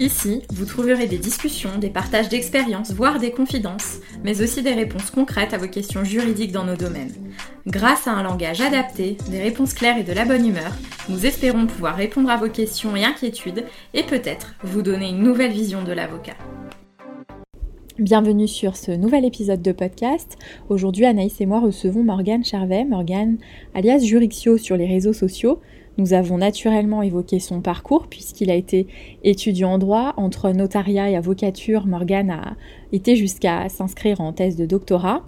Ici, vous trouverez des discussions, des partages d'expériences, voire des confidences, mais aussi des réponses concrètes à vos questions juridiques dans nos domaines. Grâce à un langage adapté, des réponses claires et de la bonne humeur, nous espérons pouvoir répondre à vos questions et inquiétudes et peut-être vous donner une nouvelle vision de l'avocat. Bienvenue sur ce nouvel épisode de podcast. Aujourd'hui, Anaïs et moi recevons Morgane Charvet, Morgane alias Jurixio sur les réseaux sociaux. Nous avons naturellement évoqué son parcours puisqu'il a été étudiant en droit. Entre notariat et avocature, Morgane a été jusqu'à s'inscrire en thèse de doctorat.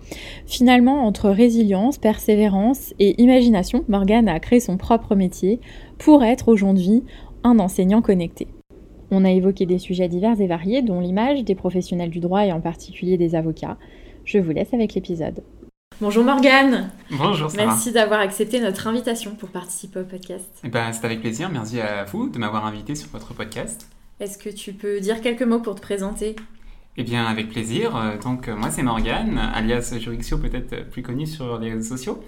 Finalement, entre résilience, persévérance et imagination, Morgane a créé son propre métier pour être aujourd'hui un enseignant connecté. On a évoqué des sujets divers et variés, dont l'image des professionnels du droit et en particulier des avocats. Je vous laisse avec l'épisode. Bonjour Morgane. Bonjour Sarah. Merci d'avoir accepté notre invitation pour participer au podcast. Eh ben, c'est avec plaisir. Merci à vous de m'avoir invité sur votre podcast. Est-ce que tu peux dire quelques mots pour te présenter? Eh bien, avec plaisir. Euh, Donc, euh, moi, c'est Morgane, alias Jurixio, peut-être plus connu sur les réseaux sociaux.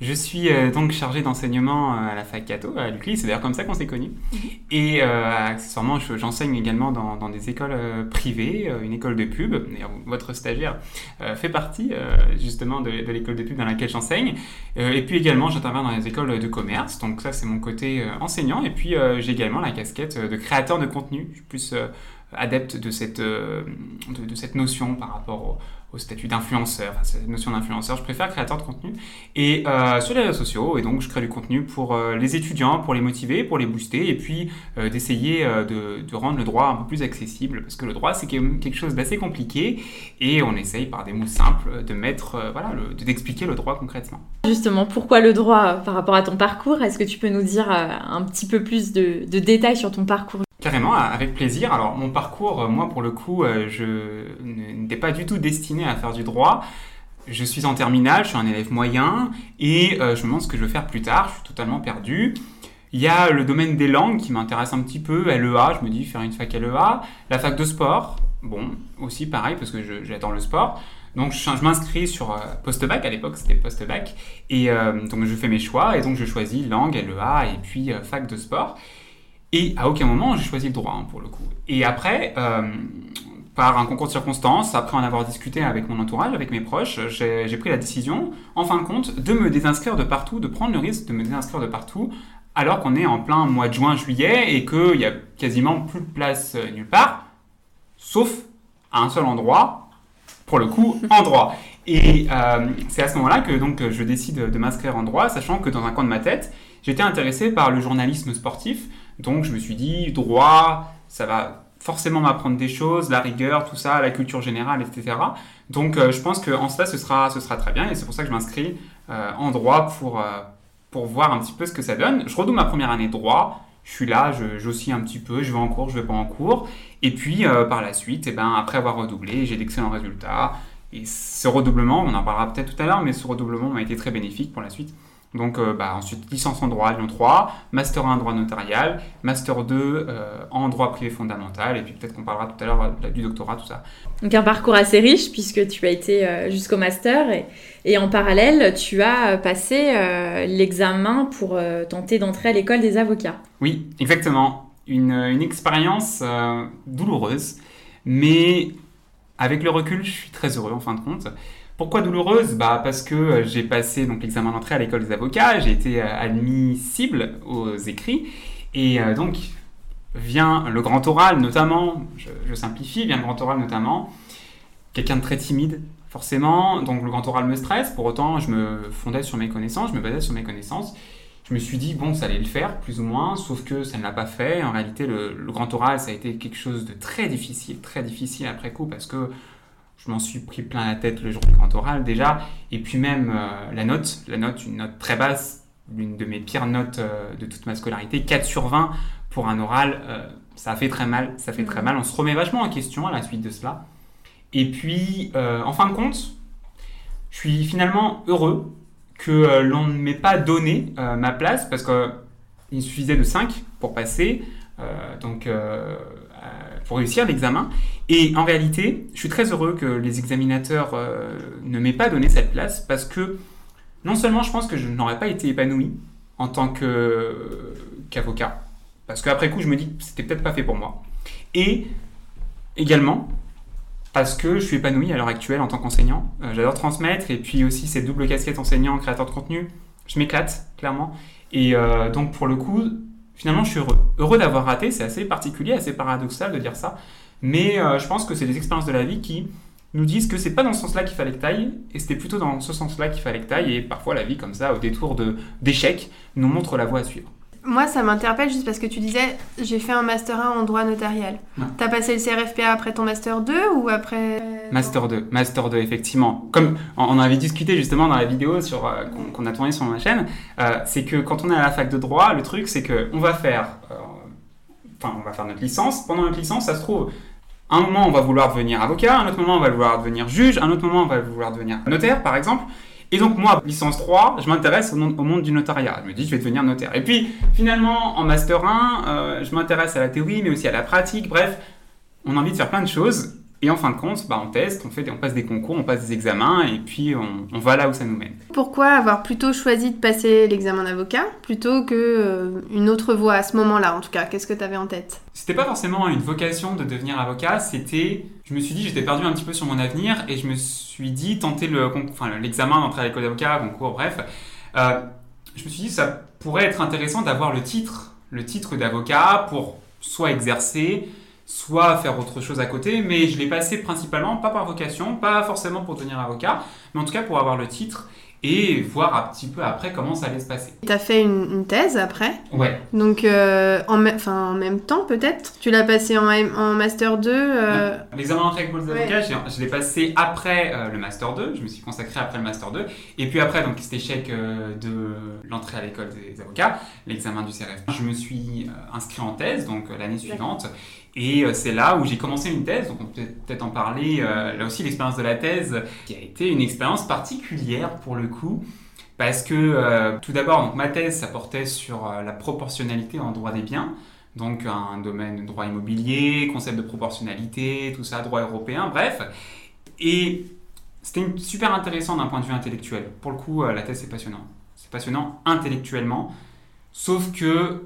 Je suis euh, donc chargé d'enseignement euh, à la fac Cato, à l'UCLI, c'est d'ailleurs comme ça qu'on s'est connus. Et euh, accessoirement, je- j'enseigne également dans, dans des écoles privées, une école de pub. D'ailleurs, votre stagiaire euh, fait partie justement de, de l'école de pub dans laquelle j'enseigne. Et puis également, j'interviens dans les écoles de commerce. Donc ça, c'est mon côté enseignant. Et puis, j'ai également la casquette de créateur de contenu. Je suis plus adepte de cette, de, de cette notion par rapport au, au statut d'influenceur, enfin, cette notion d'influenceur. Je préfère créateur de contenu. Et euh, sur les réseaux sociaux, et donc je crée du contenu pour euh, les étudiants, pour les motiver, pour les booster, et puis euh, d'essayer euh, de, de rendre le droit un peu plus accessible, parce que le droit c'est quelque chose d'assez compliqué, et on essaye par des mots simples de mettre, euh, voilà, d'expliquer le droit concrètement. Justement, pourquoi le droit euh, par rapport à ton parcours? Est-ce que tu peux nous dire un petit peu plus de, de détails sur ton parcours? Carrément, avec plaisir. Alors mon parcours, euh, moi pour le coup, euh, je n'étais pas du tout destiné à faire du droit. Je suis en terminale, je suis un élève moyen et euh, je me demande ce que je veux faire plus tard. Je suis totalement perdu. Il y a le domaine des langues qui m'intéresse un petit peu, LEA, je me dis faire une fac LEA. La fac de sport, bon, aussi pareil parce que j'adore le sport. Donc je, m'inscris sur post-bac, à l'époque c'était post-bac, et donc je fais mes choix, et donc je choisis langue, LEA, et puis fac de sport. Et à aucun moment j'ai choisi le droit hein, pour le coup. Et après, euh, par un concours de circonstances, après en avoir discuté avec mon entourage, avec mes proches, j'ai pris la décision, en fin de compte, de me désinscrire de partout, de prendre le risque de me désinscrire de partout, alors qu'on est en plein mois de juin, juillet, et qu'il n'y a quasiment plus de place euh, nulle part, sauf à un seul endroit, pour le coup, en droit. Et euh, c'est à ce moment-là que donc, je décide de m'inscrire en droit, sachant que dans un coin de ma tête, j'étais intéressé par le journalisme sportif. Donc je me suis dit, droit, ça va forcément m'apprendre des choses, la rigueur, tout ça, la culture générale, etc. Donc euh, je pense qu'en cela, ce sera, ce sera très bien. Et c'est pour ça que je m'inscris euh, en droit pour, euh, pour voir un petit peu ce que ça donne. Je redouble ma première année droit. Je suis là, j'oscille un petit peu, je vais en cours, je vais pas en cours. Et puis par la suite, eh ben, après avoir redoublé, j'ai d'excellents résultats. Et ce redoublement, on en parlera peut-être tout à l'heure, mais ce redoublement m'a été très bénéfique pour la suite. Donc euh, bah, ensuite, licence en droit à Lyon 3, Master 1 en droit notarial, Master 2 euh, en droit privé fondamental, et puis peut-être qu'on parlera tout à l'heure euh, du doctorat, tout ça. Donc un parcours assez riche puisque tu as été euh, jusqu'au master et, et en parallèle tu as passé l'examen pour tenter d'entrer à l'école des avocats. Oui, exactement. Une, une expérience douloureuse, mais avec le recul, je suis très heureux en fin de compte. Pourquoi douloureuse? Bah Parce que euh, j'ai passé l'examen d'entrée à l'école des avocats, j'ai été euh, admissible aux écrits, et euh, donc vient le grand oral notamment, je, je simplifie, vient le grand oral notamment, quelqu'un de très timide, forcément, donc le grand oral me stresse, pour autant je me fondais sur mes connaissances, je me basais sur mes connaissances, je me suis dit, bon, ça allait le faire, plus ou moins, sauf que ça ne l'a pas fait. En réalité, le, le grand oral, ça a été quelque chose de très difficile, très difficile après coup, parce que je m'en suis pris plein la tête le jour du grand oral déjà. Et puis même euh, la note, la note, une note très basse, l'une de mes pires notes euh, de toute ma scolarité, 4 sur 20 pour un oral, euh, ça fait très mal, ça fait très mal. On se remet vachement en question à la suite de cela. Et puis, en fin de compte, je suis finalement heureux que l'on ne m'ait pas donné ma place parce qu'il suffisait de 5 pour passer. Donc, pour réussir l'examen. Et en réalité, je suis très heureux que les examinateurs euh, ne m'aient pas donné cette place parce que non seulement je pense que je n'aurais pas été épanoui en tant qu'avocat, parce qu'après coup je me dis que c'était peut-être pas fait pour moi, et également parce que je suis épanoui à l'heure actuelle en tant qu'enseignant. Euh, j'adore transmettre et puis aussi cette double casquette enseignant, créateur de contenu, je m'éclate clairement. Et euh, donc pour le coup, finalement je suis heureux. Heureux d'avoir raté, c'est assez particulier, assez paradoxal de dire ça, mais euh, je pense que c'est des expériences de la vie qui nous disent que c'est pas dans ce sens-là qu'il fallait que taille, et c'était plutôt dans ce sens-là qu'il fallait que taille, et parfois la vie comme ça, au détour de d'échecs, nous montre la voie à suivre. Moi, ça m'interpelle juste parce que tu disais, j'ai fait un Master 1 en droit notarial. T'as passé le CRFPA après ton Master 2 ou après... Master 2, Master 2, effectivement. Comme on avait discuté justement dans la vidéo sur, euh, qu'on a tournée sur ma chaîne, euh, c'est que quand on est à la fac de droit, le truc c'est que on va faire, euh, enfin on va faire notre licence. Pendant notre licence, ça se trouve, un moment on va vouloir devenir avocat, un autre moment on va vouloir devenir juge, un autre moment on va vouloir devenir notaire, par exemple. Et donc moi, licence 3, je m'intéresse au, monde- au monde du notariat. Je me dis, je vais devenir notaire. Et puis finalement, en master 1, euh, je m'intéresse à la théorie, mais aussi à la pratique. Bref, on a envie de faire plein de choses. Et en fin de compte, bah, on teste, on, fait on passe des concours, on passe des examens, et puis on, on va là où ça nous mène. Pourquoi avoir plutôt choisi de passer l'examen d'avocat plutôt que euh, une autre voie à ce moment-là en tout cas? Qu'est-ce que tu avais en tête? C'était pas forcément une vocation de devenir avocat, c'était. Je me suis dit, j'étais perdu un petit peu sur mon avenir, et je me suis dit, tenter le, con- enfin, l'examen d'entrée à l'école d'avocat, concours, bref. Euh, je me suis dit, ça pourrait être intéressant d'avoir le titre, le titre d'avocat pour soit exercer, soit faire autre chose à côté, mais je l'ai passé principalement pas par vocation, pas forcément pour devenir avocat, mais en tout cas pour avoir le titre et voir un petit peu après comment ça allait se passer. T'as fait une, une thèse après? Ouais. Donc euh, en, me- enfin, en même temps peut-être? Tu l'as passé en, Master 2 euh, L'examen d'entrée avec les avocats, je l'ai passé après euh, le Master 2, je me suis consacré après le Master 2, et puis après, donc cet échec euh, de l'entrée à l'école des avocats, l'examen du CRF, je me suis euh, inscrit en thèse, donc l'année suivante, et euh, c'est là où j'ai commencé une thèse, donc on peut peut-être en parler, euh, là aussi l'expérience de la thèse, qui a été une expérience particulière pour le coup, parce que euh, tout d'abord, ma thèse, ça portait sur la proportionnalité en droit des biens, donc un domaine droit immobilier, concept de proportionnalité, tout ça, droit européen, bref. Et c'était super intéressant d'un point de vue intellectuel. Pour le coup, la thèse, c'est passionnant. C'est passionnant intellectuellement, sauf que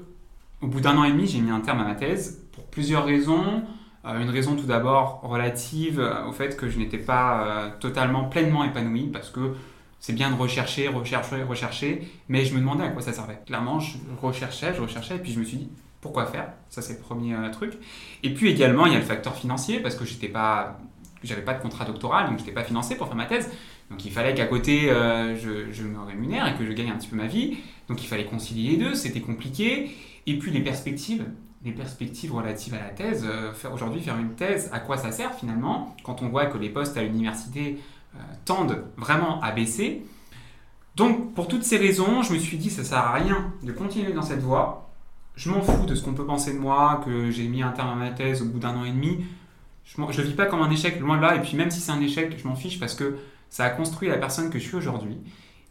au bout d'un an et demi, j'ai mis un terme à ma thèse plusieurs raisons. Euh, une raison tout d'abord relative euh, au fait que je n'étais pas euh, totalement pleinement épanoui parce que c'est bien de rechercher, rechercher, rechercher, mais je me demandais à quoi ça servait. Clairement, je recherchais, je recherchais, et puis je me suis dit, pourquoi faire? Ça, c'est le premier truc. Et puis également, il y a le facteur financier, parce que j'étais pas, j'avais pas de contrat doctoral, donc j'étais pas financé pour faire ma thèse. Donc il fallait qu'à côté, je me rémunère et que je gagne un petit peu ma vie. Donc il fallait concilier les deux, c'était compliqué. Et puis les perspectives, les perspectives relatives à la thèse. euh, aujourd'hui faire une thèse, à quoi ça sert finalement quand on voit que les postes à l'université euh, tendent vraiment à baisser. Donc pour toutes ces raisons, je me suis dit ça sert à rien de continuer dans cette voie. Je m'en fous de ce qu'on peut penser de moi, que j'ai mis un terme à ma thèse au bout d'un an et demi. Je ne vis pas comme un échec, loin de là. Et puis même si c'est un échec, je m'en fiche parce que ça a construit la personne que je suis aujourd'hui.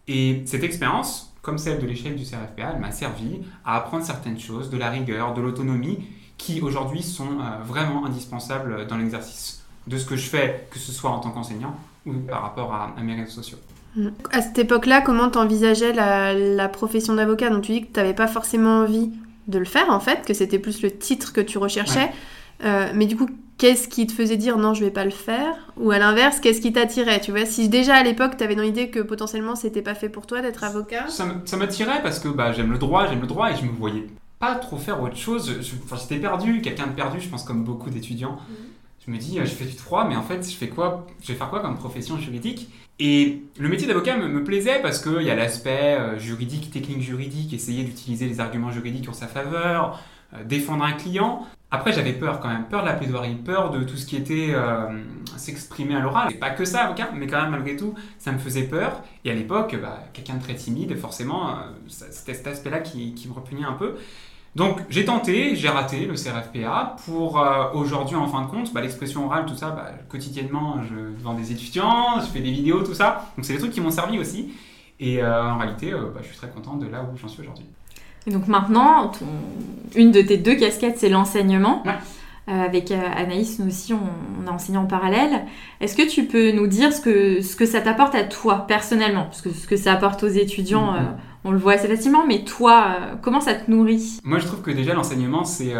Et cette expérience, comme celle de l'échec du CRFPA, elle m'a servi à apprendre certaines choses, de la rigueur, de l'autonomie, qui aujourd'hui sont euh, vraiment indispensables dans l'exercice de ce que je fais, que ce soit en tant qu'enseignant ou par rapport à, à mes réseaux sociaux. À cette époque-là, comment t'envisageais la, la profession d'avocat? Donc tu dis que t'avais pas forcément envie de le faire en fait, que c'était plus le titre que tu recherchais. Euh, mais du coup, qu'est-ce qui te faisait dire non, je vais pas le faire? Ou à l'inverse, qu'est-ce qui t'attirait? Tu vois, si déjà à l'époque t'avais dans l'idée que potentiellement c'était pas fait pour toi d'être avocat? Ça m'attirait parce que bah, j'aime le droit, j'aime le droit et je me voyais pas trop faire autre chose. J'étais perdu, quelqu'un de perdu, je pense, comme beaucoup d'étudiants. Je me dis, euh, je fais du droit, mais en fait, je fais quoi? Je vais faire quoi comme profession juridique? Et le métier d'avocat me, me plaisait parce qu'il y a l'aspect euh, juridique, technique juridique, essayer d'utiliser les arguments juridiques en sa faveur, défendre un client. Après, j'avais peur quand même, peur de la plaidoirie, peur de tout ce qui était euh, s'exprimer à l'oral. C'est pas que ça, mais quand même, malgré tout, ça me faisait peur. Et à l'époque, bah, quelqu'un de très timide, forcément, euh, c'était cet aspect-là qui, me repugnait un peu. Donc j'ai tenté, j'ai raté le CRFPA pour euh, aujourd'hui en fin de compte, bah, l'expression orale, tout ça, bah, quotidiennement je devant des étudiants, je fais des vidéos, tout ça. Donc c'est des trucs qui m'ont servi aussi. Et euh, en réalité, euh, je suis très content de là où j'en suis aujourd'hui. Et donc maintenant, ton- une de tes deux casquettes, c'est l'enseignement. Ouais. avec Anaïs, nous aussi, on, a enseigné en parallèle. Est-ce que tu peux nous dire ce que, ce que ça t'apporte à toi, personnellement? Parce que ce que ça apporte aux étudiants, mm-hmm. on le voit assez facilement, mais toi, comment ça te nourrit? Moi, je trouve que déjà, l'enseignement, c'est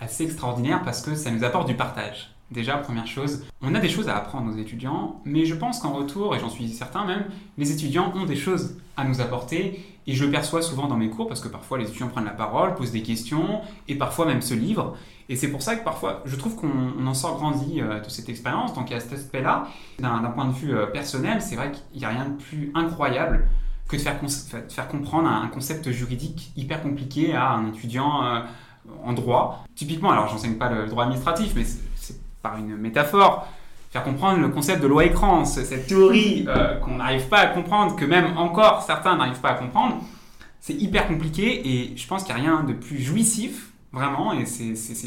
assez extraordinaire parce que ça nous apporte du partage. Déjà, première chose, on a des choses à apprendre aux étudiants, mais je pense qu'en retour, et j'en suis certain même, les étudiants ont des choses à nous apporter, et je le perçois souvent dans mes cours, parce que parfois les étudiants prennent la parole, posent des questions, et parfois même se livrent, et c'est pour ça que parfois, je trouve qu'on en sort grandi euh, de cette expérience, donc il y a cet aspect-là. D'un point de vue euh, personnel, c'est vrai qu'il n'y a rien de plus incroyable que de faire, comprendre un concept juridique hyper compliqué à un étudiant euh, en droit. Typiquement, alors j'enseigne pas le droit administratif, mais par une métaphore, faire comprendre le concept de loi écran, cette théorie euh, qu'on n'arrive pas à comprendre, que même encore certains n'arrivent pas à comprendre, c'est hyper compliqué et je pense qu'il n'y a rien de plus jouissif, vraiment, et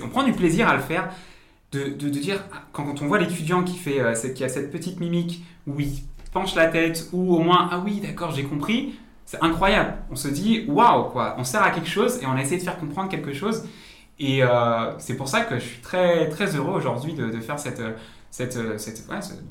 on prend du plaisir à le faire, de, de, dire, quand, quand, on voit l'étudiant qui, euh, qui a cette petite mimique où il penche la tête, ou au moins, ah oui, d'accord, j'ai compris, c'est incroyable. On se dit, waouh, quoi, on sert à quelque chose et on a essayé de faire comprendre quelque chose. Et euh, c'est pour ça que je suis très, très heureux aujourd'hui de, faire cette, cette, cette,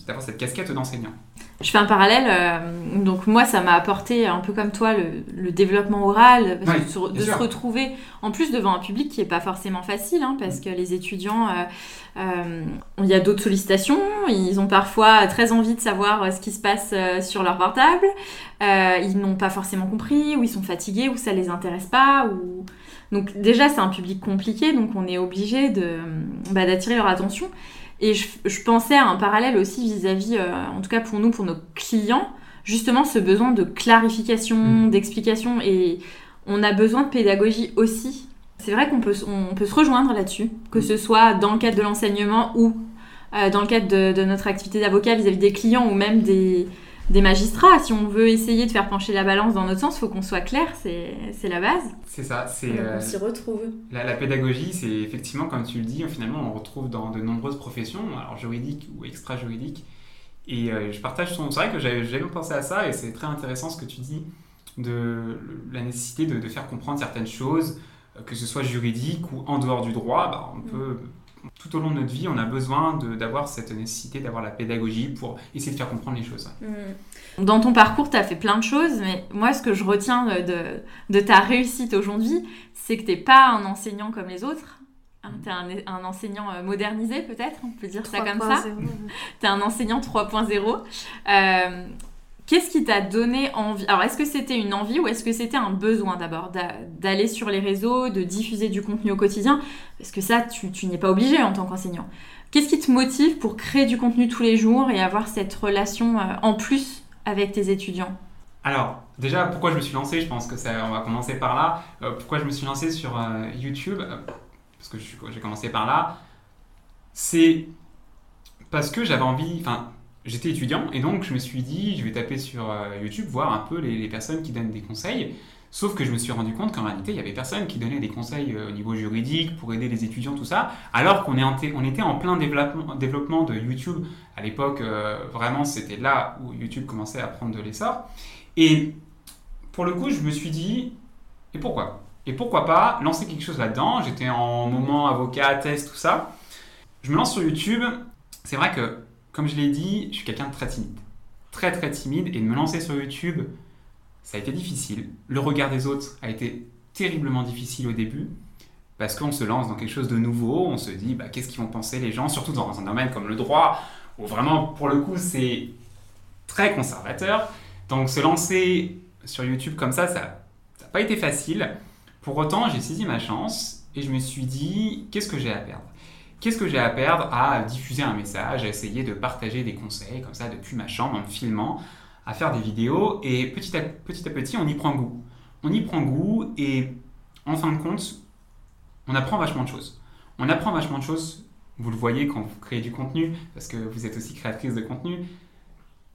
d'avoir cette casquette d'enseignant. Je fais un parallèle. Euh, donc moi, ça m'a apporté un peu comme toi le, développement oral, de, se retrouver en plus devant un public qui n'est pas forcément facile, hein, parce mm. que les étudiants, euh, il y a d'autres sollicitations, ils ont parfois très envie de savoir ce qui se passe sur leur portable, ils n'ont pas forcément compris, ou ils sont fatigués, ou ça les intéresse pas, ou donc déjà, c'est un public compliqué, donc on est obligé de, bah, d'attirer leur attention. Et je, pensais à un parallèle aussi vis-à-vis, euh, en tout cas pour nous, pour nos clients, justement ce besoin de clarification, mmh. d'explication, et on a besoin de pédagogie aussi. C'est vrai qu'on peut, on peut se rejoindre là-dessus, que mmh. ce soit dans le cadre de l'enseignement ou euh, dans le cadre de, de notre activité d'avocat vis-à-vis des clients ou même des, des magistrats. Si on veut essayer de faire pencher la balance dans notre sens, il faut qu'on soit clair, c'est la base. C'est ça. c'est on euh, s'y retrouve. La, pédagogie, c'est effectivement, comme tu le dis, finalement, on retrouve dans de nombreuses professions, alors juridiques ou extra-juridiques. Et euh, je partage son. C'est vrai que j'avais jamais pensé à ça, et c'est très intéressant ce que tu dis de la nécessité de, faire comprendre certaines choses, euh, que ce soit juridique ou en dehors du droit. Bah, on mm. peut tout au long de notre vie, on a besoin d'avoir cette nécessité d'avoir la pédagogie pour essayer de faire comprendre les choses. Mm. Dans ton parcours, tu as fait plein de choses, mais moi, ce que je retiens de, de ta réussite aujourd'hui, c'est que tu n'es pas un enseignant comme les autres. Hein, tu es un, un, enseignant euh, modernisé, peut-être, on peut dire ça comme ça. tu es un enseignant 3.0. Euh, Qu'est-ce qui t'a donné envie? Alors, est-ce que c'était une envie ou est-ce que c'était un besoin d'abord? D'aller sur les réseaux, de diffuser du contenu au quotidien? Parce que ça, tu, n'y es pas obligé en tant qu'enseignant. Qu'est-ce qui te motive pour créer du contenu tous les jours et avoir cette relation euh, en plus avec tes étudiants? Alors, déjà, pourquoi je me suis lancé? Je pense que ça, on va commencer par là. Euh, pourquoi je me suis lancé sur euh, YouTube? Parce que j'ai commencé par là. C'est parce que j'avais envie, j'étais étudiant et donc je me suis dit, je vais taper sur euh, YouTube, voir un peu les, personnes qui donnent des conseils. Sauf que je me suis rendu compte qu'en réalité, il y avait personne qui donnait des conseils euh, au niveau juridique pour aider les étudiants, tout ça, alors qu'on on était en plein développement, de YouTube. À l'époque, euh, vraiment, c'était là où YouTube commençait à prendre de l'essor. Et pour le coup, je me suis dit, et pourquoi? Et pourquoi pas lancer quelque chose là-dedans? J'étais en moment avocat, test, tout ça. Je me lance sur YouTube. C'est vrai que comme je l'ai dit, je suis quelqu'un de très timide. Très très timide et de me lancer sur YouTube, ça a été difficile. Le regard des autres a été terriblement difficile au début parce qu'on se lance dans quelque chose de nouveau, on se dit bah, qu'est-ce qu'ils vont penser les gens, surtout dans un domaine comme le droit où vraiment pour le coup c'est très conservateur. Donc se lancer sur YouTube comme ça, ça n'a pas été facile. Pour autant, j'ai saisi ma chance et je me suis dit qu'est-ce que j'ai à perdre? Qu'est-ce que j'ai à perdre à diffuser un message, à essayer de partager des conseils comme ça depuis ma chambre en me filmant, à faire des vidéos et petit à petit, on y prend goût. On y prend goût et en fin de compte, on apprend vachement de choses. On apprend vachement de choses, vous le voyez quand vous créez du contenu, parce que vous êtes aussi créatrice de contenu.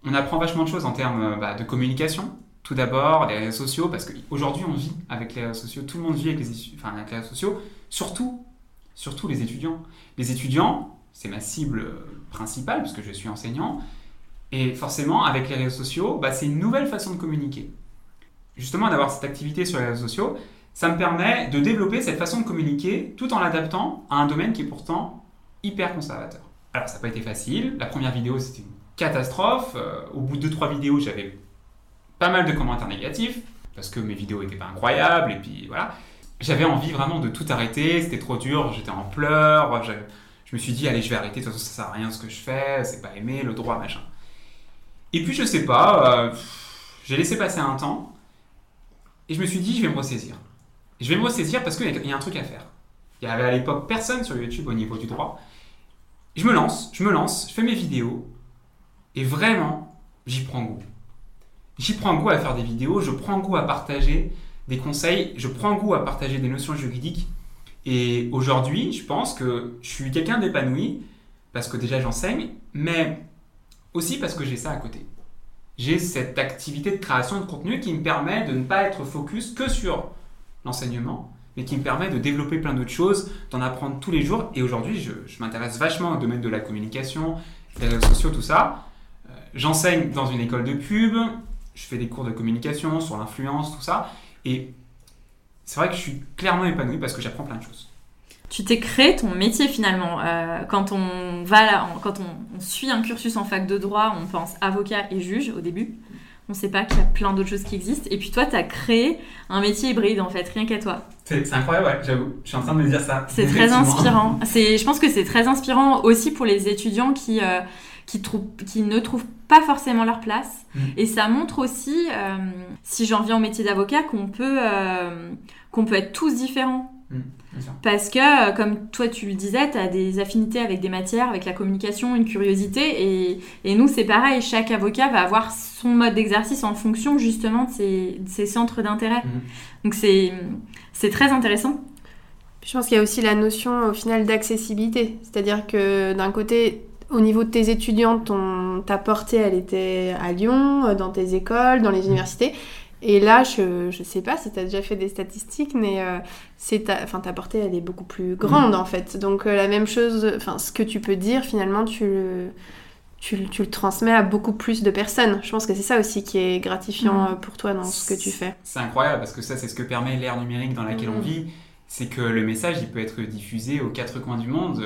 On apprend vachement de choses en termes bah, de communication, tout d'abord, les réseaux sociaux, parce qu'aujourd'hui on vit avec les réseaux sociaux, tout le monde vit avec les, enfin, avec les réseaux sociaux, surtout surtout les étudiants. Les étudiants, c'est ma cible principale, puisque je suis enseignant, et forcément, avec les réseaux sociaux, bah, c'est une nouvelle façon de communiquer. Justement, d'avoir cette activité sur les réseaux sociaux, ça me permet de développer cette façon de communiquer tout en l'adaptant à un domaine qui est pourtant hyper conservateur. Alors, ça n'a pas été facile. La première vidéo, c'était une catastrophe. Euh, au bout de 2-3 vidéos, j'avais pas mal de commentaires négatifs parce que mes vidéos n'étaient pas incroyables et puis voilà. J'avais envie vraiment de tout arrêter, c'était trop dur, j'étais en pleurs, je, me suis dit allez je vais arrêter, de toute façon ça sert à rien ce que je fais, c'est pas aimé, le droit machin. Et puis je sais pas, euh, j'ai laissé passer un temps et je me suis dit je vais me ressaisir. Je vais me ressaisir parce qu'il y, y a un truc à faire. Il y avait à l'époque personne sur YouTube au niveau du droit. Je me lance, je me lance, je fais mes vidéos et vraiment j'y prends goût. J'y prends goût à faire des vidéos, je prends goût à partager des conseils, je prends goût à partager des notions juridiques. Et aujourd'hui, je pense que je suis quelqu'un d'épanoui parce que déjà j'enseigne, mais aussi parce que j'ai ça à côté. J'ai cette activité de création de contenu qui me permet de ne pas être focus que sur l'enseignement, mais qui me permet de développer plein d'autres choses, d'en apprendre tous les jours. Et aujourd'hui, je, m'intéresse vachement au domaine de la communication, des réseaux sociaux, tout ça. Euh, j'enseigne dans une école de pub, je fais des cours de communication sur l'influence, tout ça. Et c'est vrai que je suis clairement épanoui parce que j'apprends plein de choses. Tu t'es créé ton métier finalement. Euh, quand on va là, quand on, suit un cursus en fac de droit, on pense avocat et juge au début. On ne sait pas qu'il y a plein d'autres choses qui existent. Et puis toi, tu as créé un métier hybride en fait, rien qu'à toi. C'est incroyable, ouais, j'avoue. Je suis en train de me dire ça. C'est très inspirant. Je pense que c'est très inspirant aussi pour les étudiants qui, euh, qui, qui ne trouvent pas forcément leur place. Mm. Et ça montre aussi, euh, si j'en viens au métier d'avocat, qu'on peut, euh, qu'on peut être tous différents. Mm, Parce que, euh, comme toi tu le disais, tu as des affinités avec des matières, avec la communication, une curiosité. Et, et nous, c'est pareil, chaque avocat va avoir son mode d'exercice en fonction justement de ses, de ses centres d'intérêt. Mm. Donc c'est, c'est très intéressant. Je pense qu'il y a aussi la notion au final d'accessibilité. C'est-à-dire que d'un côté, au niveau de tes étudiants, ton, ta portée, elle était à Lyon, euh, dans tes écoles, dans les mmh. universités. Et là, je ne sais pas si tu as déjà fait des statistiques, mais euh, ta, enfin, ta portée, elle est beaucoup plus grande, mmh. en fait. Donc, euh, la même chose, enfin, ce que tu peux dire, finalement, tu le, tu, tu, le transmets à beaucoup plus de personnes. Je pense que c'est ça aussi qui est gratifiant mmh. pour toi dans ce que tu fais. C'est incroyable, parce que ça, c'est ce que permet l'ère numérique dans laquelle on vit. C'est que le message, il peut être diffusé aux quatre coins du monde.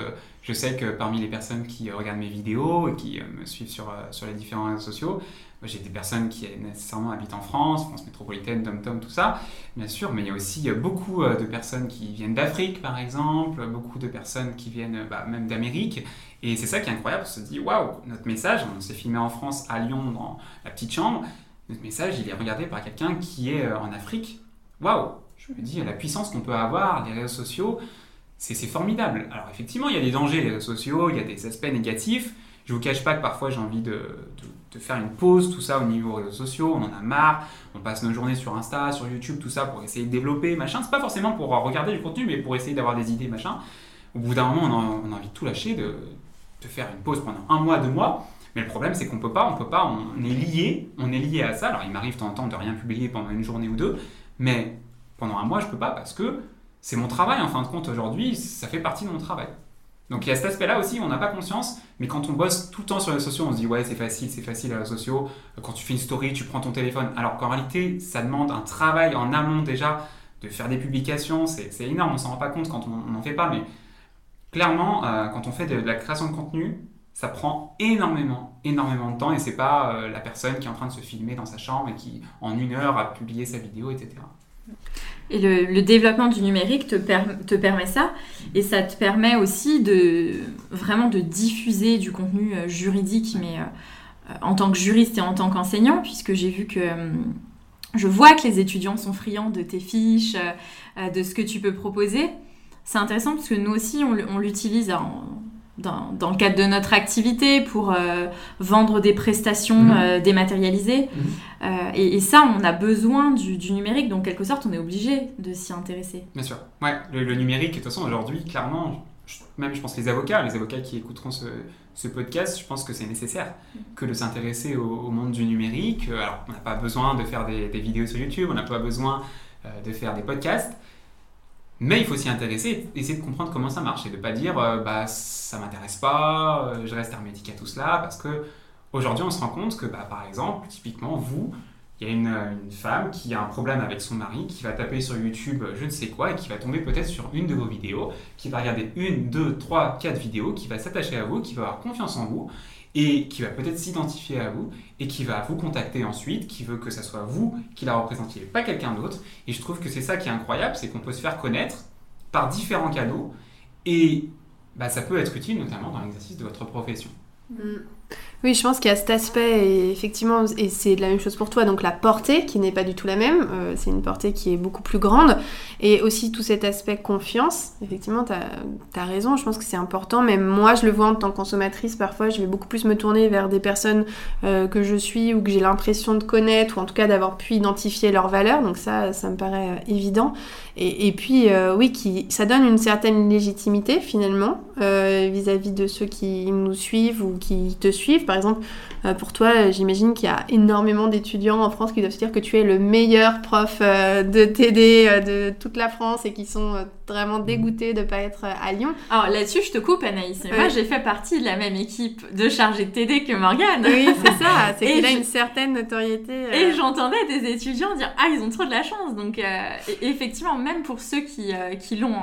Je sais que parmi les personnes qui regardent mes vidéos et qui euh, me suivent sur, euh, sur les différents réseaux sociaux, j'ai des personnes qui nécessairement habitent en France, France métropolitaine, Tom-Tom, tout ça, bien sûr, mais il y a aussi euh, beaucoup de personnes qui viennent d'Afrique, par exemple, beaucoup de personnes qui viennent bah, même d'Amérique. Et c'est ça qui est incroyable, on se dit, waouh, notre message, on s'est filmé en France, à Lyon, dans la petite chambre, notre message, il est regardé par quelqu'un qui est en Afrique. Waouh, je me dis, la puissance qu'on peut avoir, les réseaux sociaux, c'est formidable. Alors effectivement, il y a des dangers, les réseaux sociaux, il y a des aspects négatifs. Je vous cache pas que parfois j'ai envie de, faire une pause, tout ça au niveau réseaux sociaux, on en a marre, on passe nos journées sur Insta, sur YouTube, tout ça pour essayer de développer, machin. C'est pas forcément pour regarder du contenu, mais pour essayer d'avoir des idées, machin. Au bout d'un moment, on a, envie de tout lâcher, de, de, faire une pause pendant un mois, deux mois. Mais le problème, c'est qu'on peut pas, on peut pas, on est lié, on est lié à ça. Alors il m'arrive de temps en temps de rien publier pendant une journée ou deux, mais pendant un mois, je peux pas parce que c'est mon travail en fin de compte aujourd'hui, ça fait partie de mon travail. Donc il y a cet aspect-là aussi, on n'a pas conscience, mais quand on bosse tout le temps sur les sociaux, on se dit ouais c'est facile, c'est facile les sociaux, quand tu fais une story, tu prends ton téléphone, alors qu'en réalité ça demande un travail en amont déjà de faire des publications, c'est énorme, on s'en rend pas compte quand on n'en fait pas, mais clairement euh, quand on fait de, la création de contenu, ça prend énormément, énormément de temps. Et c'est pas euh, la personne qui est en train de se filmer dans sa chambre et qui en une heure a publié sa vidéo, etc. Et le, développement du numérique te, permet ça. Et ça te permet aussi de vraiment de diffuser du contenu euh, juridique, mais euh, en tant que juriste et en tant qu'enseignant, puisque j'ai vu que euh, je vois que les étudiants sont friands de tes fiches, de ce que tu peux proposer. C'est intéressant parce que nous aussi, on, l'utilise dans, le cadre de notre activité pour euh, vendre des prestations mhm. euh, dématérialisées. Mhm. Euh, et, ça, on a besoin du, numérique, donc quelque sorte, on est obligé de s'y intéresser. Bien sûr. Ouais, le, numérique, de toute façon, aujourd'hui, clairement, même je pense les avocats, les avocats qui écouteront ce, ce podcast, je pense que c'est nécessaire que de s'intéresser au, monde du numérique. Alors, on n'a pas besoin de faire des, des, vidéos sur YouTube, on n'a pas besoin de faire des podcasts. Mais il faut s'y intéresser, essayer de comprendre comment ça marche et de ne pas dire euh, bah ça m'intéresse pas, euh, je reste hermétique à tout cela parce que aujourd'hui on se rend compte que bah, par exemple typiquement vous il y a une, femme qui a un problème avec son mari, qui va taper sur YouTube je ne sais quoi et qui va tomber peut-être sur une de vos vidéos, qui va regarder une, deux, trois, quatre vidéos, qui va s'attacher à vous, qui va avoir confiance en vous et qui va peut-être s'identifier à vous et qui va vous contacter ensuite, qui veut que ce soit vous qui la représentiez, pas quelqu'un d'autre. Et je trouve que c'est ça qui est incroyable, c'est qu'on peut se faire connaître par différents canaux et bah, ça peut être utile notamment dans l'exercice de votre profession. Mm. Oui, je pense qu'il y a cet aspect, et effectivement, et c'est la même chose pour toi, donc la portée qui n'est pas du tout la même, euh, c'est une portée qui est beaucoup plus grande, et aussi tout cet aspect confiance, effectivement, tu as, raison, je pense que c'est important, même moi je le vois en tant que consommatrice, parfois je vais beaucoup plus me tourner vers des personnes euh, que je suis ou que j'ai l'impression de connaître, ou en tout cas d'avoir pu identifier leurs valeurs, donc ça, ça me paraît euh, évident. Et, puis, oui, qui, ça donne une certaine légitimité finalement vis-à-vis -vis de ceux qui nous suivent ou qui te suivent par exemple, euh, pour toi, j'imagine qu'il y a énormément d'étudiants en France qui doivent se dire que tu es le meilleur prof euh, de TD euh, de toute la France et qui sont vraiment dégoûtés de ne pas être à Lyon. Alors là-dessus, je te coupe, Anaïs. Moi, j'ai fait partie de la même équipe de chargés de TD que Morgane. Oui, c'est ça. C'est qu'il a une certaine notoriété. Et j'entendais des étudiants dire Ah, ils ont trop de la chance. Donc, effectivement, même pour ceux qui, qui l'ont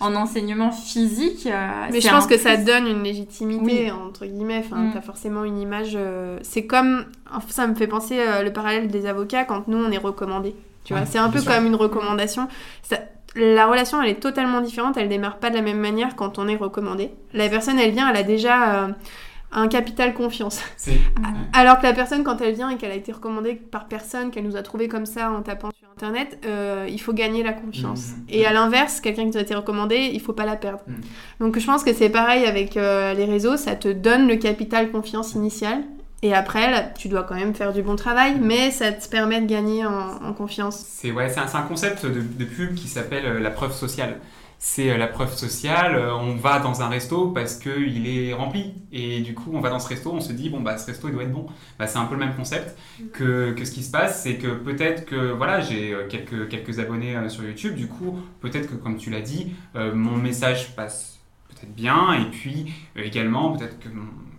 en, enseignement physique. Mais je pense que ça donne une légitimité, entre guillemets. Enfin, mm. t'as forcément une image. Euh, c'est comme. Ça me fait penser euh, le parallèle des avocats quand nous on est recommandé. Tu vois, c'est un peu comme une recommandation. La relation, elle est totalement différente. Elle démarre pas de la même manière quand on est recommandé. La personne, elle vient, elle a déjà. Euh, un capital confiance. Alors que la personne, quand elle vient et qu'elle a été recommandée par personne, qu'elle nous a trouvé comme ça en tapant sur Internet, euh, il faut gagner la confiance. Mmh, mmh, et mmh. à l'inverse, quelqu'un qui nous a été recommandé, il faut pas la perdre. Donc je pense que c'est pareil avec euh, les réseaux, ça te donne le capital confiance initial. Et après, tu dois quand même faire du bon travail, mais ça te permet de gagner en, confiance. C'est ouais, un, un, concept de, de pub qui s'appelle euh, la preuve sociale c'est euh, la preuve sociale. Euh, on va dans un resto parce qu'il est rempli. Et du coup, on va dans ce resto, on se dit, bon, bah, ce resto, il doit être bon. Bah, c'est un peu le même concept que, que ce qui se passe. C'est que peut-être que, voilà, j'ai quelques, quelques abonnés sur YouTube. Du coup, peut-être que, comme tu l'as dit, mon message passe peut-être bien. Et puis, également, peut-être que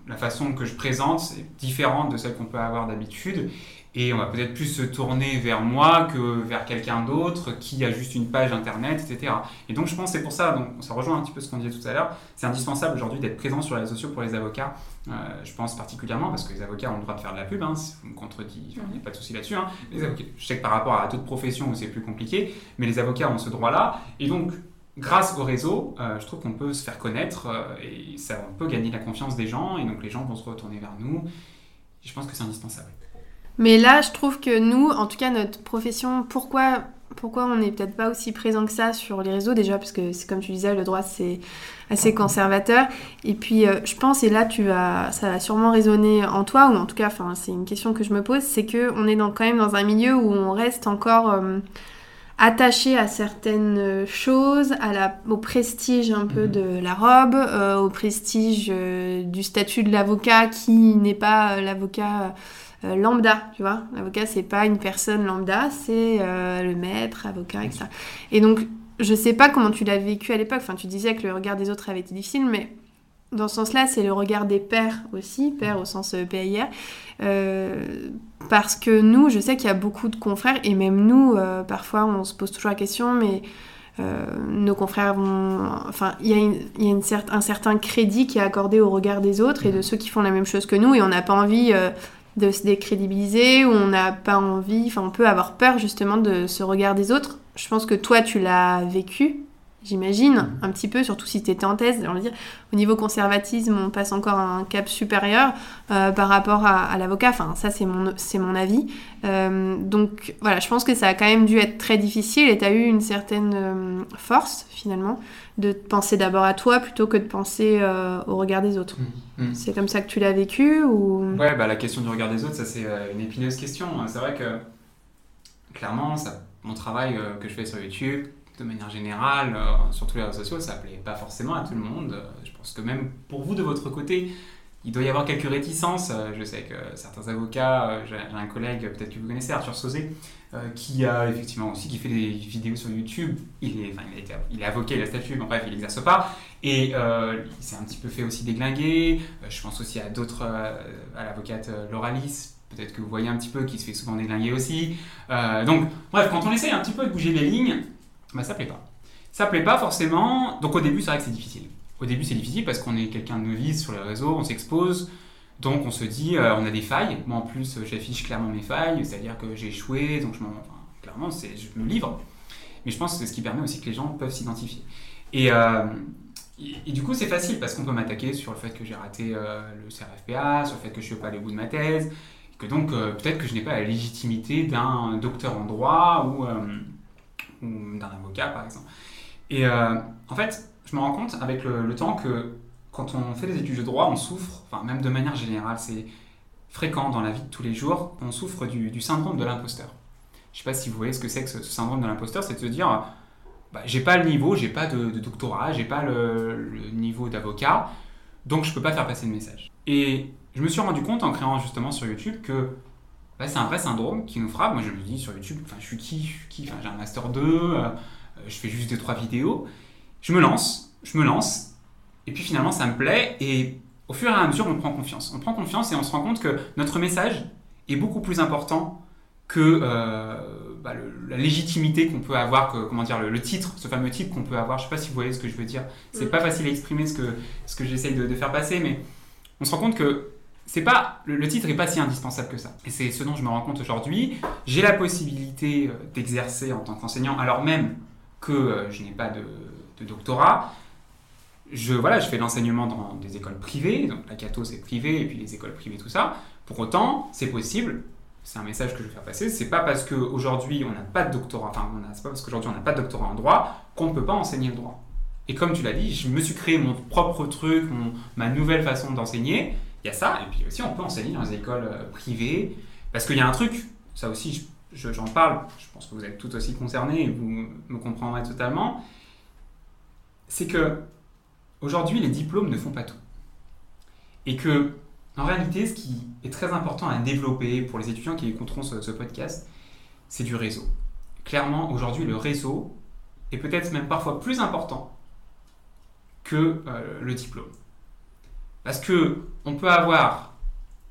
la façon que je présente est différente de celle qu'on peut avoir d'habitude et on va peut-être plus se tourner vers moi que vers quelqu'un d'autre qui a juste une page internet, etc. Et donc je pense que c'est pour ça, donc ça rejoint un petit peu ce qu'on disait tout à l'heure, c'est indispensable aujourd'hui d'être présent sur les réseaux sociaux pour les avocats, euh, je pense particulièrement parce que les avocats ont le droit de faire de la pub, hein, si vous me contredit, il n'y a pas de souci là-dessus. Hein. Les avocats, je sais que par rapport à d'autres professions où c'est plus compliqué, mais les avocats ont ce droit-là, et donc grâce au réseau, euh, je trouve qu'on peut se faire connaître euh, et ça, on peut gagner la confiance des gens, et donc les gens vont se retourner vers nous. Je pense que c'est indispensable. Mais là, je trouve que nous, en tout cas notre profession, pourquoi, pourquoi on n'est peut-être pas aussi présent que ça sur les réseaux déjà Parce que c'est comme tu disais, le droit c'est assez conservateur. Et puis euh, je pense, et là tu vas, ça va sûrement résonner en toi, ou en tout cas, c'est une question que je me pose, c'est que on est quand même dans un milieu où on reste encore attaché à certaines choses, à la, au prestige un peu mhm. de la robe, euh, au prestige du statut de l'avocat qui n'est pas l'avocat euh, lambda, tu vois. L'avocat, c'est pas une personne lambda, c'est euh, le maître, avocat, etc. Et donc, je sais pas comment tu l'as vécu à l'époque. Enfin, tu disais que le regard des autres avait été difficile, mais dans ce sens-là, c'est le regard des pères aussi, pères au sens euh, PIR. parce que nous, je sais qu'il y a beaucoup de confrères, et même nous, parfois, on se pose toujours la question, mais nos confrères vont. Enfin, il y a, y a une un certain crédit qui est accordé au regard des autres et de ceux qui font la même chose que nous, et on n'a pas envie de se décrédibiliser, où on n'a pas envie, enfin on peut avoir peur justement de ce regard des autres. Je pense que toi tu l'as vécu, j'imagine, un petit peu, surtout si tu étais en thèse. dire, au niveau conservatisme, on passe encore un cap supérieur euh, par rapport à, l'avocat. Enfin, ça, c'est mon, c'est mon avis. Euh, donc, voilà, je pense que ça a quand même dû être très difficile et tu as eu une certaine euh, force, finalement, de penser d'abord à toi plutôt que de penser au regard des autres. Mmh, mmh. C'est comme ça que tu l'as vécu ou... Ouais, bah, la question du regard des autres, ça, c'est une épineuse question. C'est vrai que, clairement, ça, mon travail que je fais sur YouTube, de manière générale, euh, sur tous les réseaux sociaux, ça plaît pas forcément à tout le monde. Euh, je pense que même pour vous, de votre côté, il doit y avoir quelques réticences. Euh, je sais que certains avocats, j'ai un collègue, peut-être que vous connaissez, Arthur Sauzé, qui a effectivement aussi qui fait des vidéos sur YouTube. Il est, avocat, il a statut, mais bref, il n'exerce pas. Et il s'est un petit peu fait aussi déglinguer. je pense aussi à d'autres, à l'avocate Laura peut-être que vous voyez un petit peu, qui se fait souvent déglinguer aussi. Euh, donc, bref, quand on essaye un petit peu de bouger les lignes, bah, ça plaît pas. Ça plaît pas forcément. Donc, au début, c'est vrai que c'est difficile. Au début, c'est difficile parce qu'on est quelqu'un de novice sur les réseaux, on s'expose. Donc, on se dit, euh, on a des failles. Moi, en plus, j'affiche clairement mes failles, c'est-à-dire que j'ai échoué, donc je clairement, je me livre. Mais je pense que c'est ce qui permet aussi que les gens peuvent s'identifier. Et, euh, du coup, c'est facile parce qu'on peut m'attaquer sur le fait que j'ai raté le CRFPA, sur le fait que je ne suis pas allé au bout de ma thèse, que donc peut-être que je n'ai pas la légitimité d'un docteur en droit ou, ou d'un avocat, par exemple. Et en fait, je me rends compte avec le, temps que quand on fait des études de droit, on souffre, enfin même de manière générale, c'est fréquent dans la vie de tous les jours, on souffre du, syndrome de l'imposteur. Je ne sais pas si vous voyez ce que c'est que ce, syndrome de l'imposteur, c'est de se dire, bah, j'ai pas le niveau, j'ai pas de, doctorat, j'ai pas le, niveau d'avocat, donc je peux pas faire passer le message. Et je me suis rendu compte en créant justement sur YouTube que c'est un vrai syndrome qui nous frappe. Moi je me dis sur YouTube, je suis qui, je suis qui, enfin, j'ai un master 2, euh, je fais juste 2-3 vidéos, je me lance, je me lance, et puis finalement ça me plaît, et au fur et à mesure on prend confiance. On prend confiance et on se rend compte que notre message est beaucoup plus important que euh, bah, la légitimité qu'on peut avoir, que, comment dire, le, titre, ce fameux titre qu'on peut avoir. Je ne sais pas si vous voyez ce que je veux dire. C'est mm. pas facile à exprimer ce que, ce que j'essaye de, faire passer, mais on se rend compte que c'est pas le, titre n'est pas si indispensable que ça. Et c'est ce dont je me rends compte aujourd'hui. J'ai la possibilité euh, d'exercer en tant qu'enseignant, alors même que euh, je n'ai pas de, de doctorat. Je, voilà, je fais l'enseignement dans des écoles privées, donc la Cato c'est privé, et puis les écoles privées, tout ça. Pour autant, c'est possible, c'est un message que je veux faire passer, c'est pas parce qu'aujourd'hui on n'a pas de doctorat, enfin, c'est pas parce qu'aujourd'hui on n'a pas de doctorat en droit qu'on ne peut pas enseigner le droit. Et comme tu l'as dit, je me suis créé mon propre truc, ma nouvelle façon d'enseigner. Il y a ça, et puis aussi on peut enseigner dans les écoles euh, privées, parce qu'il y a un truc, ça aussi j'en parle, je pense que vous êtes tout aussi concernés et vous me comprendrez totalement c'est que aujourd'hui les diplômes ne font pas tout. Et que en réalité, ce qui est très important à développer pour les étudiants qui écouteront ce, podcast, c'est du réseau. Clairement, aujourd'hui, le réseau est peut-être même parfois plus important que euh, le diplôme. Parce que on peut avoir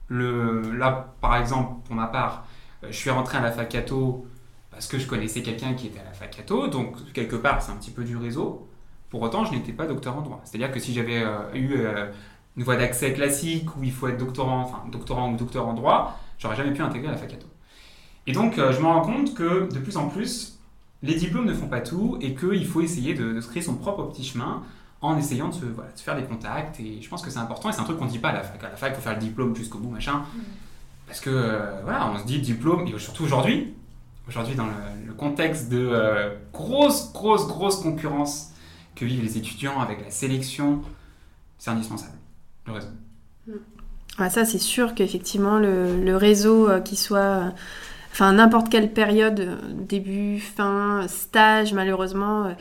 le là par exemple pour ma part, euh, je suis rentré à la facato parce que je connaissais quelqu'un qui était à la facato, donc quelque part c'est un petit peu du réseau. Pour autant, je n'étais pas docteur en droit. C'est-à-dire que si j'avais euh, eu euh, une voie d'accès classique où il faut être doctorant, enfin doctorant ou docteur en droit, j'aurais jamais pu intégrer la facato. Et donc, je me rends compte que de plus en plus, les diplômes ne font pas tout et qu'il faut essayer de, se créer son propre petit chemin en essayant de se, faire des contacts. Et je pense que c'est important et c'est un truc qu'on ne dit pas à la fac. À la fac, il faut faire le diplôme jusqu'au bout, machin. Mm. Parce que, voilà, on se dit diplôme, et surtout aujourd'hui, aujourd'hui dans le, le, contexte de grosse, grosse, grosse concurrence que vivent les étudiants avec la sélection, c'est indispensable, le réseau. Ah, ça, c'est sûr qu'effectivement, le, le, réseau, euh, qui soit. Euh, enfin, n'importe quelle période, euh, début, fin, stage, malheureusement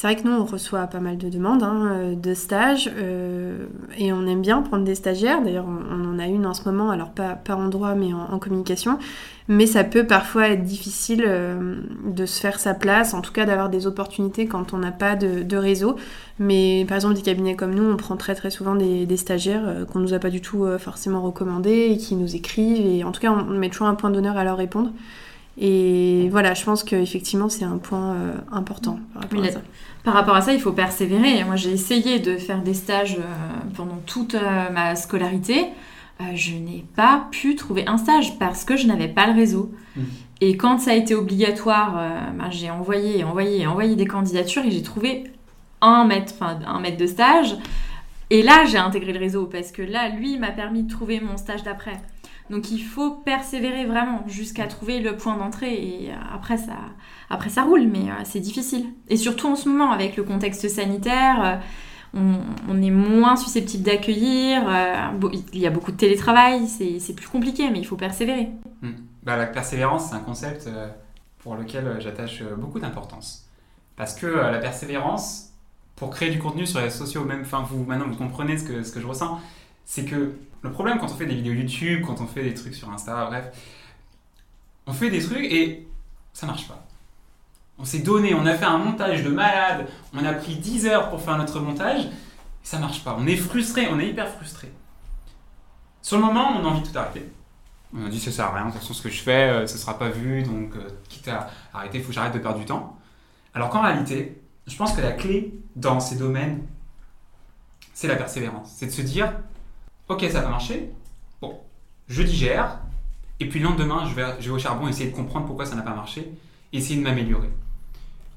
c'est vrai que nous, on reçoit pas mal de demandes hein, euh, de stages euh, et on aime bien prendre des stagiaires. D'ailleurs, on, en a une en ce moment, alors pas, en droit, mais en, communication. Mais ça peut parfois être difficile euh, de se faire sa place, en tout cas d'avoir des opportunités quand on n'a pas de, réseau. Mais par exemple, des cabinets comme nous, on prend très très souvent des, stagiaires qu'on nous a pas du tout forcément recommandés et qui nous écrivent. Et en tout cas, on met toujours un point d'honneur à leur répondre. Et voilà, je pense qu'effectivement, c'est un point important par rapport à ça par rapport à ça, il faut persévérer. Moi, j'ai essayé de faire des stages euh, pendant toute euh, ma scolarité. Euh, je n'ai pas pu trouver un stage parce que je n'avais pas le réseau. Mmh. Et quand ça a été obligatoire, ben, j'ai envoyé, envoyé, envoyé des candidatures et j'ai trouvé un maître, un maître de stage. Et là, j'ai intégré le réseau parce que là, lui, m'a permis de trouver mon stage d'après. Donc il faut persévérer vraiment jusqu'à trouver le point d'entrée et après ça, après ça roule, mais euh, c'est difficile. Et surtout en ce moment avec le contexte sanitaire, euh, on, est moins susceptible d'accueillir, euh, il y a beaucoup de télétravail, c'est plus compliqué, mais il faut persévérer. Hmm. Bah, la persévérance, c'est un concept pour lequel j'attache beaucoup d'importance. Parce que la persévérance, pour créer du contenu sur les réseaux sociaux, même, enfin vous maintenant vous comprenez ce que, ce que je ressens, c'est que le problème quand on fait des vidéos YouTube, quand on fait des trucs sur Insta, bref, on fait des trucs et ça marche pas. On s'est donné, on a fait un montage de malade, on a pris 10 heures pour faire notre montage, ça marche pas. On est frustré, on est hyper frustré. Sur le moment, on a envie de tout arrêter. On a dit ça sert à rien, de toute façon ce que je fais, ce sera pas vu, donc quitte à arrêter, il faut que j'arrête de perdre du temps. Alors qu'en réalité, je pense que la clé dans ces domaines, c'est la persévérance. C'est de se dire, ok, ça va marcher, bon, je digère, et puis le lendemain, je vais, au charbon essayer de comprendre pourquoi ça n'a pas marché, et essayer de m'améliorer.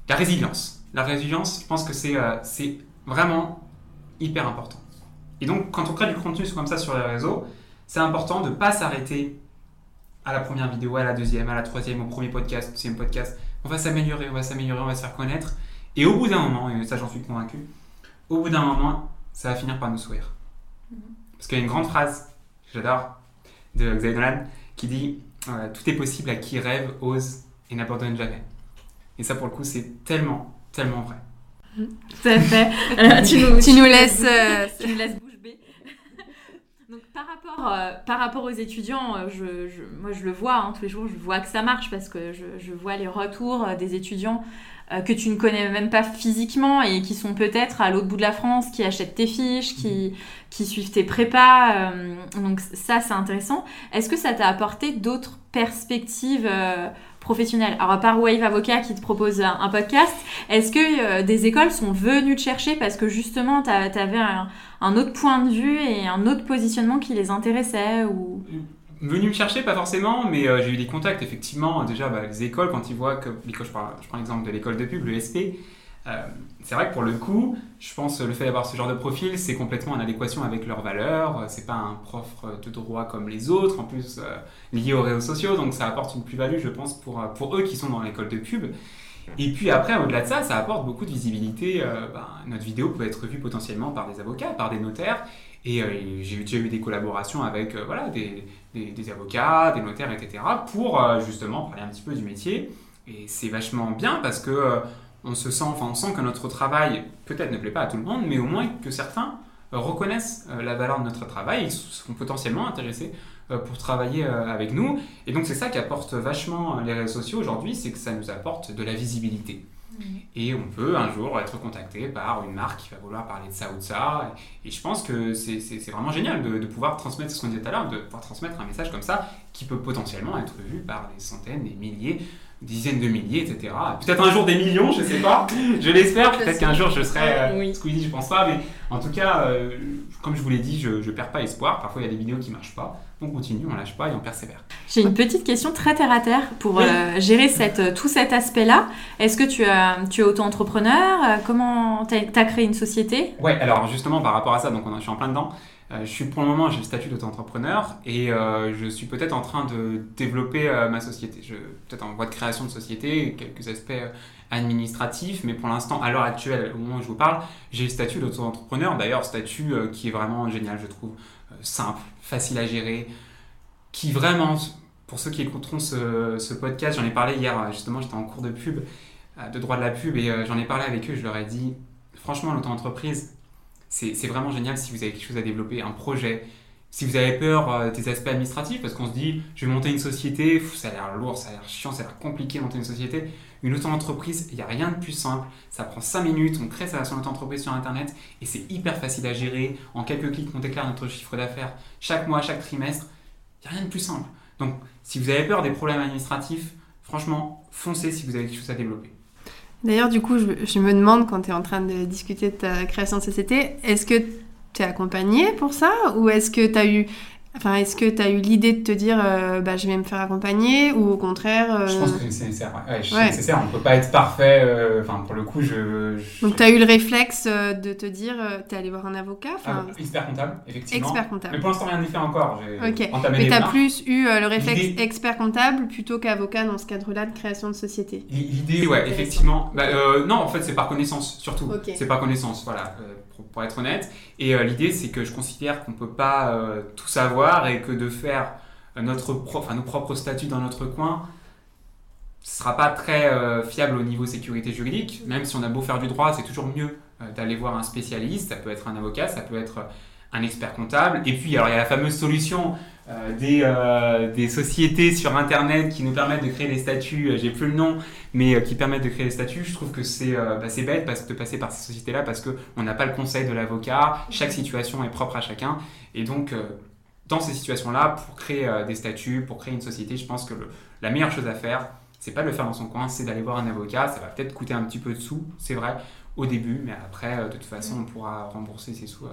La résilience. La résilience, je pense que c'est euh, vraiment hyper important. Et donc, quand on crée du contenu comme ça sur les réseaux, c'est important de ne pas s'arrêter à la première vidéo, à la deuxième, à la troisième, au premier podcast, au deuxième podcast. On va s'améliorer, on va s'améliorer, on va se faire connaître. Et au bout d'un moment, et ça j'en suis convaincu, au bout d'un moment, ça va finir par nous sourire. Mhm. Parce qu'il y a une grande phrase j'adore de Xavier Dolan qui dit euh, Tout est possible à qui rêve, ose et n'abandonne jamais. Et ça, pour le coup, c'est tellement, tellement vrai. Tout à fait. tu, nous, laisses, euh, tu nous laisses bouche bée. Donc, par rapport, euh, par rapport aux étudiants, je, je, moi je le vois hein, tous les jours, je vois que ça marche parce que je, vois les retours des étudiants euh, que tu ne connais même pas physiquement et qui sont peut-être à l'autre bout de la France, qui achètent tes fiches, qui, qui suivent tes prépas. Euh, donc ça, c'est intéressant. Est-ce que ça t'a apporté d'autres perspectives euh, professionnelles? Alors à part Wave Avocat qui te propose un, podcast, est-ce que des écoles sont venues te chercher parce que justement, tu avais un, un, autre point de vue et un autre positionnement qui les intéressait ou... Venu me chercher, pas forcément, mais euh, j'ai eu des contacts, effectivement. Déjà, bah, les écoles, quand ils voient que. Je prends, l'exemple de l'école de pub, le SP. Euh, c'est vrai que pour le coup, je pense le fait d'avoir ce genre de profil, c'est complètement en adéquation avec leurs valeurs. C'est pas un prof de droit comme les autres, en plus euh, lié aux réseaux sociaux, donc ça apporte une plus-value, je pense, pour, pour eux qui sont dans l'école de pub. Et puis après, au-delà de ça, ça apporte beaucoup de visibilité. Ben, notre vidéo peut être vue potentiellement par des avocats, par des notaires. Et j'ai déjà eu des collaborations avec voilà, des, des, avocats, des notaires, etc., pour euh, justement parler un petit peu du métier. Et c'est vachement bien parce que euh, on se sent, enfin, on sent que notre travail peut-être ne plaît pas à tout le monde, mais au moins que certains euh, reconnaissent la valeur de notre travail et sont potentiellement intéressés pour travailler avec nous. Et donc c'est ça qui apporte vachement les réseaux sociaux aujourd'hui, c'est que ça nous apporte de la visibilité. Et on peut un jour être contacté par une marque qui va vouloir parler de ça ou de ça. Et, je pense que c'est vraiment génial de, de, pouvoir transmettre ce qu'on disait tout à l'heure, de pouvoir transmettre un message comme ça qui peut potentiellement être vu par des centaines, des milliers dizaines de milliers, etc. Peut-être un jour des millions, je sais pas. Je l'espère. Peut-être qu'un jour je serai euh, Squeezie, je pense pas. Mais en tout cas, euh, comme je vous l'ai dit, je, je perds pas espoir. Parfois, il y a des vidéos qui marchent pas. On continue, on lâche pas et on persévère. J'ai une petite question très terre à terre pour euh, gérer cette, tout cet aspect-là. Est-ce que tu, tu es auto-entrepreneur? Comment tu as, créé une société? Ouais, alors justement par rapport à ça, donc on, je suis en plein dedans. Euh, je suis pour le moment, j'ai le statut d'auto-entrepreneur et euh, je suis peut-être en train de développer euh, ma société. Je peut-être en voie de création de société, quelques aspects administratifs, mais pour l'instant, à l'heure actuelle, au moment où je vous parle, j'ai le statut d'auto-entrepreneur. D'ailleurs, statut qui est vraiment génial, je trouve, simple, facile à gérer, qui vraiment, pour ceux qui écouteront ce, ce podcast, j'en ai parlé hier, justement, j'étais en cours de pub, de droit de la pub, et j'en ai parlé avec eux, je leur ai dit, franchement, l'auto-entreprise, c'est vraiment génial si vous avez quelque chose à développer, un projet. Si vous avez peur euh, des aspects administratifs, parce qu'on se dit, je vais monter une société, ça a l'air lourd, ça a l'air chiant, ça a l'air compliqué de monter une société. Une auto-entreprise, il n'y a rien de plus simple. Ça prend 5 minutes, on crée son auto-entreprise sur Internet et c'est hyper facile à gérer. En quelques clics, on déclare notre chiffre d'affaires chaque mois, chaque trimestre. Il n'y a rien de plus simple. Donc, si vous avez peur des problèmes administratifs, franchement, foncez si vous avez quelque chose à développer. D'ailleurs, du coup, je, me demande, quand tu es en train de discuter de ta création de société, est-ce que tu es accompagné pour ça Ou est-ce que tu as eu Enfin, est-ce que tu as eu l'idée de te dire, euh, bah, je vais me faire accompagner ou au contraire euh, Je pense que c'est nécessaire. Ouais, ouais. nécessaire. On ne peut pas être parfait. Euh, enfin, pour le coup, je. Donc, tu as eu le réflexe de te dire, tu es allé voir un avocat ah, Expert comptable, effectivement. Expert comptable. Mais pour l'instant, rien n'est fait encore. Ok. Mais tu as plus eu le réflexe expert comptable plutôt qu'avocat dans ce cadre-là de création de société L'idée, ouais, effectivement. Bah, non, en fait, c'est par connaissance, surtout. C'est par connaissance, voilà pour, être honnête. Et euh, l'idée, c'est que je considère qu'on ne peut pas euh, tout savoir et que de faire notre nos propres statuts dans notre coin, ce sera pas très euh, fiable au niveau sécurité juridique. Même si on a beau faire du droit, c'est toujours mieux d'aller voir un spécialiste. Ça peut être un avocat, ça peut être un expert comptable. Et puis, alors, il y a la fameuse solution euh, des, euh, des, sociétés sur Internet qui nous permettent de créer des statuts, euh, j'ai plus le nom, mais qui permettent de créer des statuts, je trouve que c'est bah, bête parce, de passer par ces sociétés-là parce qu'on n'a pas le conseil de l'avocat, chaque situation est propre à chacun, et donc dans ces situations-là, pour créer des statuts, pour créer une société, je pense que la meilleure chose à faire, c'est pas de le faire dans son coin, c'est d'aller voir un avocat. Ça va peut-être coûter un petit peu de sous, c'est vrai, au début, mais après, de toute façon, on pourra rembourser ses sous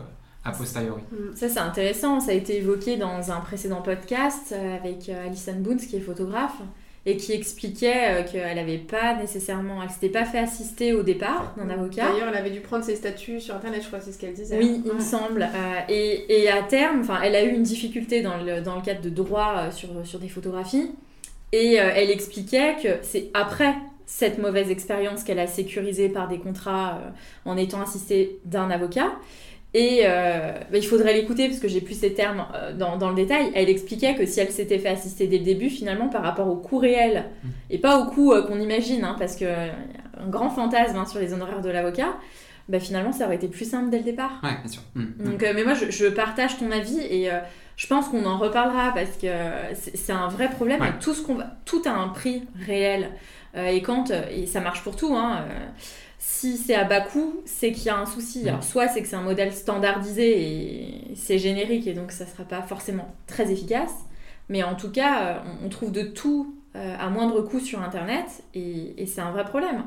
a posteriori. Mm. Ça, c'est intéressant. Ça a été évoqué dans un précédent podcast euh, avec euh, Alison Boons, qui est photographe, et qui expliquait euh, qu'elle n'avait pas nécessairement, elle s'était pas fait assister au départ d'un avocat. D'ailleurs, elle avait dû prendre ses statuts sur Internet, je crois, c'est ce qu'elle disait. Oui, il me semble. et, et, à terme, enfin, elle a eu une difficulté dans le, dans le cadre de droit sur, sur des photographies. Et elle expliquait que c'est après cette mauvaise expérience qu'elle a sécurisée par des contrats en étant assistée d'un avocat et euh, bah, il faudrait l'écouter parce que j'ai plus ces termes euh, dans, dans, le détail. Elle expliquait que si elle s'était fait assister dès le début, finalement, par rapport au coût réel, mm. et pas au coût euh, qu'on imagine, hein, parce que un grand fantasme hein, sur les honoraires de l'avocat, bah, finalement, ça aurait été plus simple dès le départ. Ouais, bien sûr. Mm. Donc, mais moi, je, je, partage ton avis et je pense qu'on en reparlera parce que c'est un vrai problème. Et tout, ce qu'on tout a un prix réel. et quand, et ça marche pour tout, hein, si c'est à bas coût, c'est qu'il y a un souci. Alors, soit c'est que c'est un modèle standardisé et c'est générique et donc ça ne sera pas forcément très efficace. Mais en tout cas, euh, on trouve de tout euh, à moindre coût sur Internet et, c'est un vrai problème.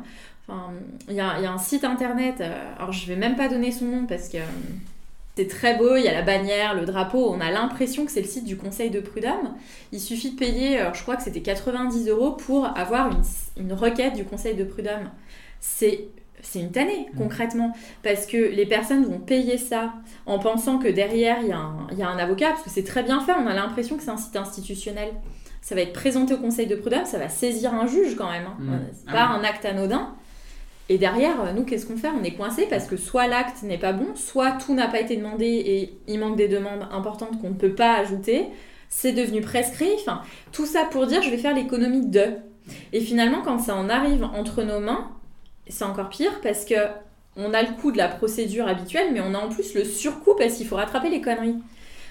Enfin, il y, a, un site Internet, euh, alors je vais même pas donner son nom parce que c'est très beau, il y a la bannière, le drapeau, on a l'impression que c'est le site du Conseil de Prud'homme. Il suffit de payer, je crois que c'était 90 euros pour avoir une, une requête du Conseil de Prud'homme. C'est c'est une tannée mm. concrètement. Parce que les personnes vont payer ça en pensant que derrière il y, a un avocat parce que c'est très bien fait on a l'impression que c'est un site institutionnel. Ça va être présenté au conseil de prud'homme ça va saisir un juge quand même hein. mm. c'est ah pas un acte anodin. Et derrière nous qu'est-ce qu'on fait? On est coincé parce que soit l'acte n'est pas bon soit tout n'a pas été demandé et il manque des demandes importantes qu'on ne peut pas ajouter. C'est devenu prescrit. Enfin tout ça pour dire je vais faire l'économie de. Et finalement quand ça en arrive entre nos mains c'est encore pire parce que on a le coût de la procédure habituelle, mais on a en plus le surcoût parce qu'il faut rattraper les conneries.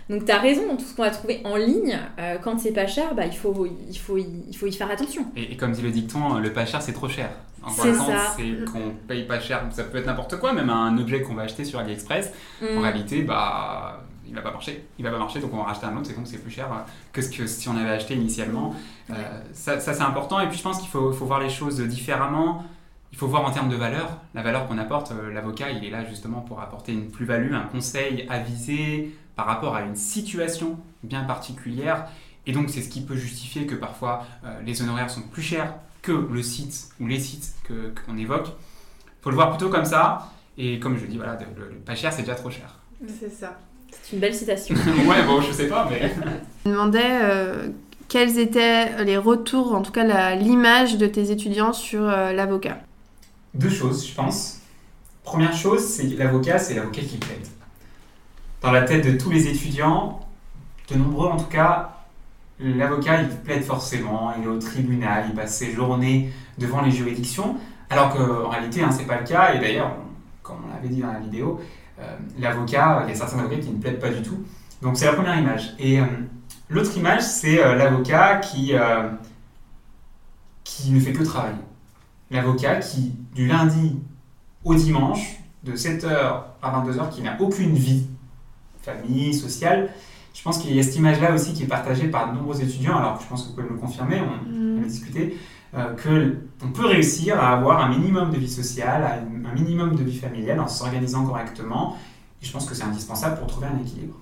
Donc tu as raison, tout ce qu'on va trouver en ligne, euh, quand c'est pas cher, bah, il, faut, il, faut, il faut y faire attention. Et, comme dit le dicton, le pas cher c'est trop cher. C'est ça. C'est qu'on paye pas cher, ça peut être n'importe quoi, même un objet qu'on va acheter sur AliExpress. En mm. réalité, bah, il va pas marcher. Il va pas marcher, donc on va racheter un autre, c'est donc c'est plus cher euh, que ce que si on avait acheté initialement. Euh, ça, ça c'est important, et puis je pense qu'il faut, faut voir les choses différemment il faut voir en termes de valeur, la valeur qu'on apporte, euh, l'avocat, il est là justement pour apporter une plus-value, un conseil avisé par rapport à une situation bien particulière. Et donc c'est ce qui peut justifier que parfois euh, les honoraires sont plus chers que le site ou les sites qu'on évoque. Il faut le voir plutôt comme ça. Et comme je dis, voilà, le, pas cher, c'est déjà trop cher. C'est ça. C'est une belle citation. ouais, bon, je sais pas, mais... Je me demandais euh, quels étaient les retours, en tout cas l'image de tes étudiants sur l'avocat? Deux choses, je pense. Première chose, c'est l'avocat, c'est l'avocat qui plaide. Dans la tête de tous les étudiants, de nombreux en tout cas, l'avocat, il plaide forcément, il est au tribunal, il passe ses journées devant les juridictions, alors qu'en réalité, hein, ce n'est pas le cas, et d'ailleurs, comme on l'avait dit dans la vidéo, euh, l'avocat, il y a certains avocats qui ne plaident pas du tout. Donc c'est la première image. Et euh, l'autre image, c'est euh, l'avocat qui, qui ne fait que travailler l'avocat qui, du lundi au dimanche, de 7h à 22h, qui n'a aucune vie, famille, sociale, je pense qu'il y a cette image-là aussi qui est partagée par de nombreux étudiants, alors je pense que vous pouvez me le confirmer, on, mm. a discuté, euh, qu'on peut réussir à avoir un minimum de vie sociale, un minimum de vie familiale en s'organisant correctement. Et je pense que c'est indispensable pour trouver un équilibre.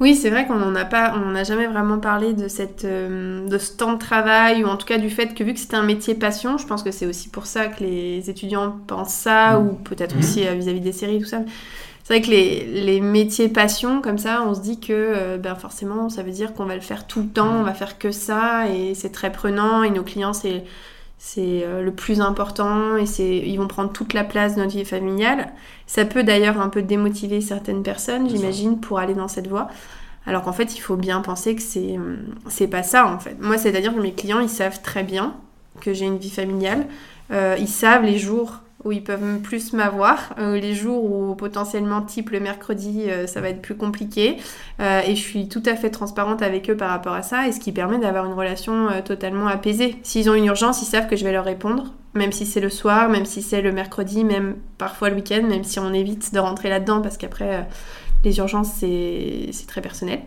Oui, c'est vrai qu'on n'en a pas, on n'a jamais vraiment parlé de cette, euh, de ce temps de travail ou en tout cas du fait que vu que c'était un métier passion, je pense que c'est aussi pour ça que les étudiants pensent ça mm. ou peut-être mm. aussi euh, vis-à-vis des séries tout ça. C'est vrai que les, les, métiers passion comme ça, on se dit que euh, ben forcément ça veut dire qu'on va le faire tout le temps, mm. on va faire que ça et c'est très prenant et nos clients c'est c'est le plus important et c'est ils vont prendre toute la place dans notre vie familiale. Ça peut d'ailleurs un peu démotiver certaines personnes, j'imagine, pour aller dans cette voie. Alors qu'en fait, il faut bien penser que c'est c'est pas ça en fait. Moi, c'est-à-dire que mes clients, ils savent très bien que j'ai une vie familiale. Euh, ils savent les jours où ils peuvent plus m'avoir, euh, les jours où potentiellement type le mercredi euh, ça va être plus compliqué et je suis tout à fait transparente avec eux par rapport à ça et ce qui permet d'avoir une relation totalement apaisée. S'ils ont une urgence, ils savent que je vais leur répondre même si c'est le soir, même si c'est le mercredi, même parfois le week-end, même si on évite de rentrer là-dedans parce qu'après, euh, Les urgences, c'est très personnel.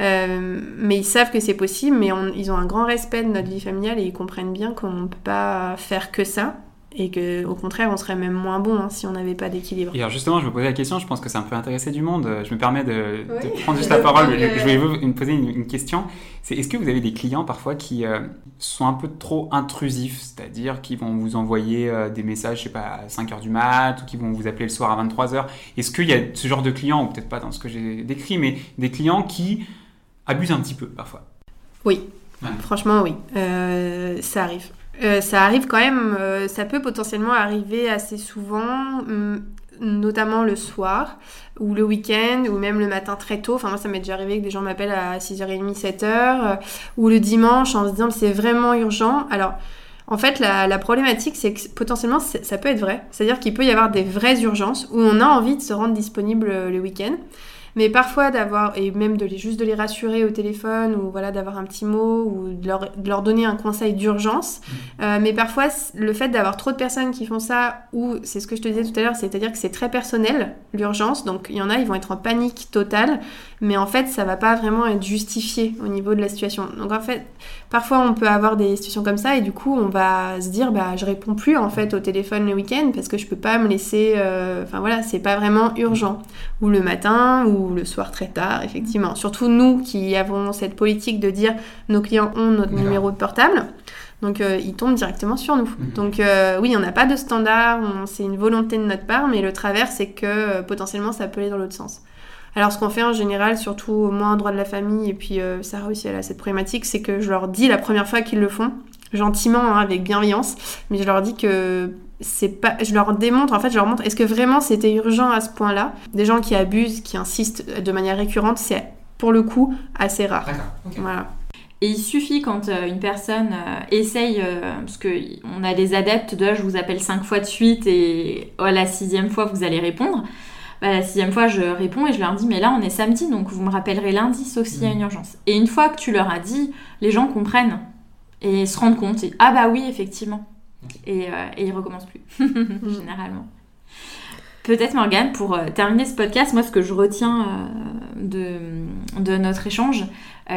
Euh, mais ils savent que c'est possible, mais ils ont un grand respect de notre vie familiale et ils comprennent bien qu'on ne peut pas faire que ça et que au contraire on serait même moins bon hein, si on n'avait pas d'équilibre. Et alors justement, je me posais la question, je pense que ça peut intéresser du monde. Je me permets de, prendre juste la parole. Je, vais vous poser une, question. C'est est-ce que vous avez des clients parfois qui euh, sont un peu trop intrusifs, c'est-à-dire qui vont vous envoyer euh, des messages, je sais pas, à 5 h du mat ou qui vont vous appeler le soir à 23 h Est-ce qu'il y a ce genre de clients, ou peut-être pas dans ce que j'ai décrit, mais des clients qui abusent un petit peu parfois? Oui, franchement oui, euh, ça arrive. Euh, ça arrive quand même, euh, ça peut potentiellement arriver assez souvent, hum, notamment le soir ou le week-end ou même le matin très tôt. Enfin, moi, ça m'est déjà arrivé que des gens m'appellent à 6h30, 7h euh, ou le dimanche en se disant c'est vraiment urgent. Alors, en fait, la, problématique, c'est que potentiellement, ça peut être vrai. C'est-à-dire qu'il peut y avoir des vraies urgences où on a envie de se rendre disponible le week-end. Mais parfois d'avoir, et même de les, juste de les rassurer au téléphone, ou voilà, d'avoir un petit mot, ou de leur, de leur donner un conseil d'urgence. Mmh. Euh, mais parfois, le fait d'avoir trop de personnes qui font ça, ou c'est ce que je te disais tout à l'heure, c'est-à-dire que c'est très personnel, l'urgence. Donc il y en a, ils vont être en panique totale, mais en fait, ça va pas vraiment être justifié au niveau de la situation. Donc en fait, parfois on peut avoir des situations comme ça, et du coup, on va se dire, bah, je réponds plus en fait au téléphone le week-end parce que je peux pas me laisser. Euh, enfin voilà, c'est pas vraiment urgent. Ou le matin, ou le soir très tard, effectivement. Surtout nous qui avons cette politique de dire nos clients ont notre numéro de portable. Donc euh, ils tombent directement sur nous. Mhm. Donc euh, oui, on n'a pas de standard, c'est une volonté de notre part, mais le travers, c'est que euh, potentiellement ça peut aller dans l'autre sens. Alors ce qu'on fait en général, surtout moi en droit de la famille, et puis Sarah aussi elle a cette problématique, c'est que je leur dis la première fois qu'ils le font, gentiment, hein, avec bienveillance, mais je leur dis que c'est pas je leur démontre en fait je leur montre est-ce que vraiment c'était urgent à ce point-là? Des gens qui abusent qui insistent de manière récurrente c'est pour le coup assez rare. Voilà. Et il suffit quand euh, une personne euh, essaye, euh, parce qu'on a des adeptes de je vous appelle cinq fois de suite et oh, la sixième fois vous allez répondre. Bah, la sixième fois je réponds et je leur dis mais là on est samedi donc vous me rappellerez lundi sauf s'il y a une mm. urgence. Et une fois que tu leur as dit, les gens comprennent et se rendent compte et ah bah oui effectivement. Euh, et, il recommence plus, généralement. Peut-être Morgane, pour euh, terminer ce podcast, moi ce que je retiens euh, de, notre échange,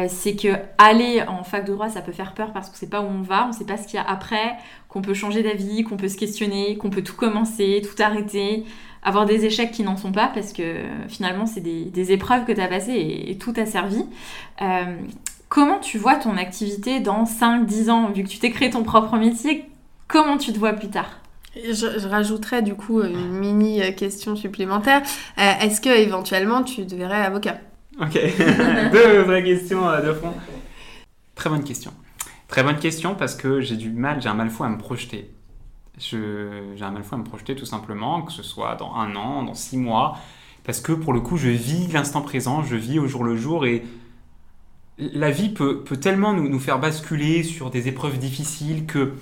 c'est que aller en fac de droit, ça peut faire peur parce qu'on ne sait pas où on va, on ne sait pas ce qu'il y a après, qu'on peut changer d'avis, qu'on peut se questionner, qu'on peut tout commencer, tout arrêter, avoir des échecs qui n'en sont pas parce que finalement c'est des, épreuves que tu as passées et, tout a servi. comment tu vois ton activité dans 5-10 ans, vu que tu t'es créé ton propre métier? Comment tu te vois plus tard? Je, rajouterais du coup une mini question supplémentaire. Euh, est-ce que éventuellement tu deviendrais avocat? Ok, deux vraies questions euh, de fond. Très bonne question. Très bonne question parce que j'ai du mal, j'ai un mal fou à me projeter. J'ai un mal fou à me projeter tout simplement, que ce soit dans un an, dans six mois, parce que pour le coup, je vis l'instant présent, je vis au jour le jour et la vie peut, peut tellement nous, nous faire basculer sur des épreuves difficiles que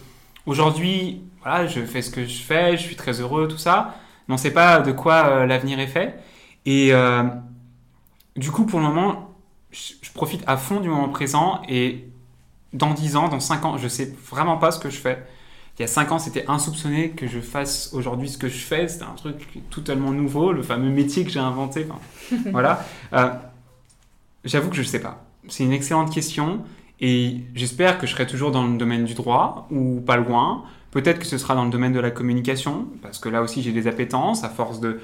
Aujourd'hui, voilà, je fais ce que je fais, je suis très heureux, tout ça. Mais on ne sait pas de quoi euh, l'avenir est fait. Et euh, du coup, pour le moment, je, profite à fond du moment présent. Et dans 10 ans, dans 5 ans, je ne sais vraiment pas ce que je fais. Il y a 5 ans, c'était insoupçonné que je fasse aujourd'hui ce que je fais. C'était un truc totalement nouveau, le fameux métier que j'ai inventé. voilà. Euh, j'avoue que je ne sais pas. C'est une excellente question. Et j'espère que je serai toujours dans le domaine du droit ou pas loin. Peut-être que ce sera dans le domaine de la communication, parce que là aussi j'ai des appétences. À force de,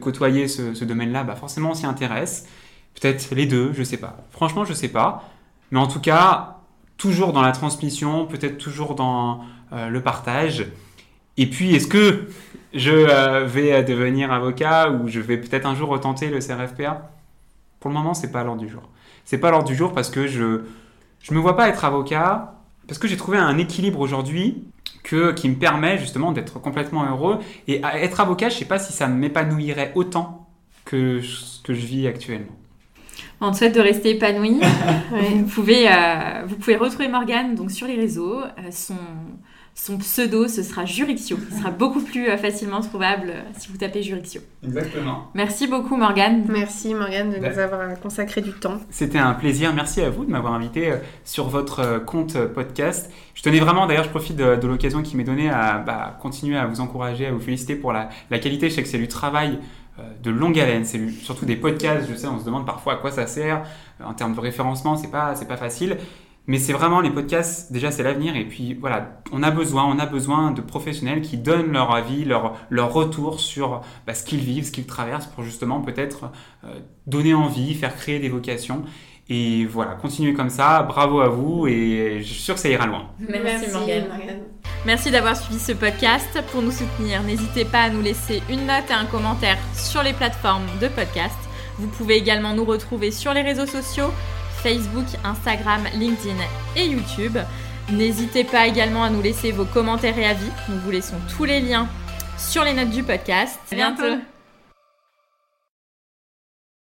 côtoyer ce, domaine-là, bah forcément on s'y intéresse. Peut-être les deux, je sais pas. Franchement, je sais pas. Mais en tout cas, toujours dans la transmission, peut-être toujours dans euh, le partage. Et puis, est-ce que je euh, vais devenir avocat ou je vais peut-être un jour retenter le CRFPA Pour le moment, c'est pas l'ordre du jour. C'est pas l'ordre du jour parce que je je me vois pas être avocat parce que j'ai trouvé un équilibre aujourd'hui que, qui me permet justement d'être complètement heureux. Et être avocat, je sais pas si ça m'épanouirait autant que ce que je vis actuellement. On te souhaite de rester épanoui. vous, pouvez, euh, vous pouvez retrouver Morgane donc, sur les réseaux. Euh, son, son pseudo, ce sera Jurixio. Il sera beaucoup plus euh, facilement trouvable euh, si vous tapez Jurixio. Exactement. Merci beaucoup, Morgane. Merci, Morgane, de nous avoir consacré du temps. C'était un plaisir. Merci à vous de m'avoir invité euh, sur votre compte podcast. Je tenais vraiment, d'ailleurs, je profite de, l'occasion qui m'est donnée à bah, continuer à vous encourager, à vous féliciter pour la, qualité. Je sais que c'est du travail de longue haleine. C'est surtout des podcasts, je sais, on se demande parfois à quoi ça sert. En termes de référencement, c'est pas, c'est pas facile. Mais c'est vraiment les podcasts, déjà c'est l'avenir. Et puis voilà, on a besoin, on a besoin de professionnels qui donnent leur avis, leur, leur retour sur bah, ce qu'ils vivent, ce qu'ils traversent pour justement peut-être euh, donner envie, faire créer des vocations. Et voilà, continuez comme ça, bravo à vous et je suis sûr que ça ira loin. Merci, Morgane. Merci d'avoir suivi ce podcast. Pour nous soutenir, n'hésitez pas à nous laisser une note et un commentaire sur les plateformes de podcast. Vous pouvez également nous retrouver sur les réseaux sociaux Facebook, Instagram, LinkedIn et YouTube. N'hésitez pas également à nous laisser vos commentaires et avis. Nous vous laissons tous les liens sur les notes du podcast. À bientôt.